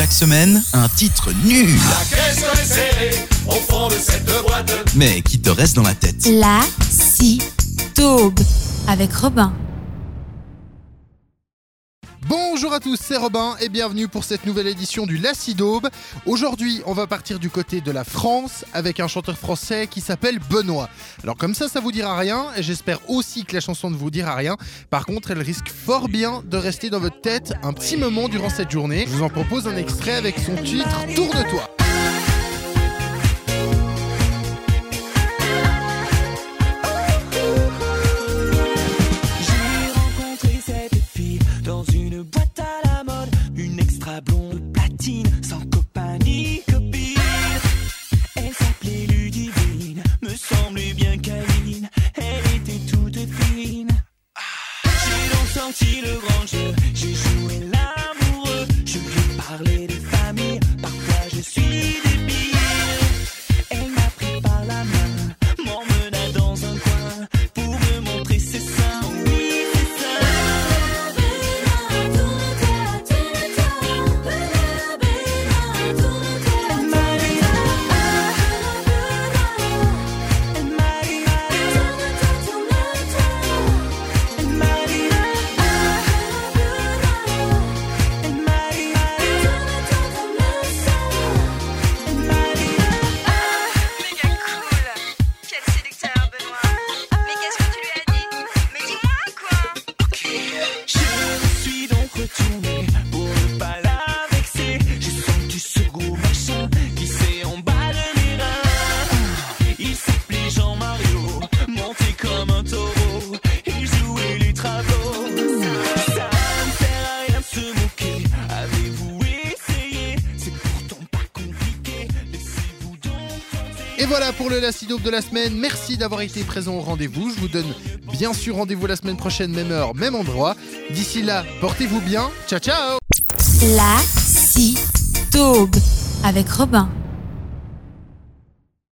Chaque semaine, un titre nul, au fond de cette boîte. mais qui te reste dans la tête? La si taube avec Robin. Bonjour à tous, c'est Robin et bienvenue pour cette nouvelle édition du Laci d'Aube. Aujourd'hui, on va partir du côté de la France avec un chanteur français qui s'appelle Benoît. Alors comme ça, ça vous dira rien et j'espère aussi que la chanson ne vous dira rien. Par contre, elle risque fort bien de rester dans votre tête un petit moment durant cette journée. Je vous en propose un extrait avec son titre Tourne-toi. Blonde platine, sans copain ni copine. Elle s'appelait Ludivine, me semblait bien câline, elle était toute fine. J'ai donc sorti le grand jeu, j'ai Et voilà pour le Laci d'Aube de la semaine. Merci d'avoir été présent au rendez-vous. Je vous donne bien sûr rendez-vous la semaine prochaine, même heure, même endroit. D'ici là, portez-vous bien. Ciao ciao La si taube avec Robin.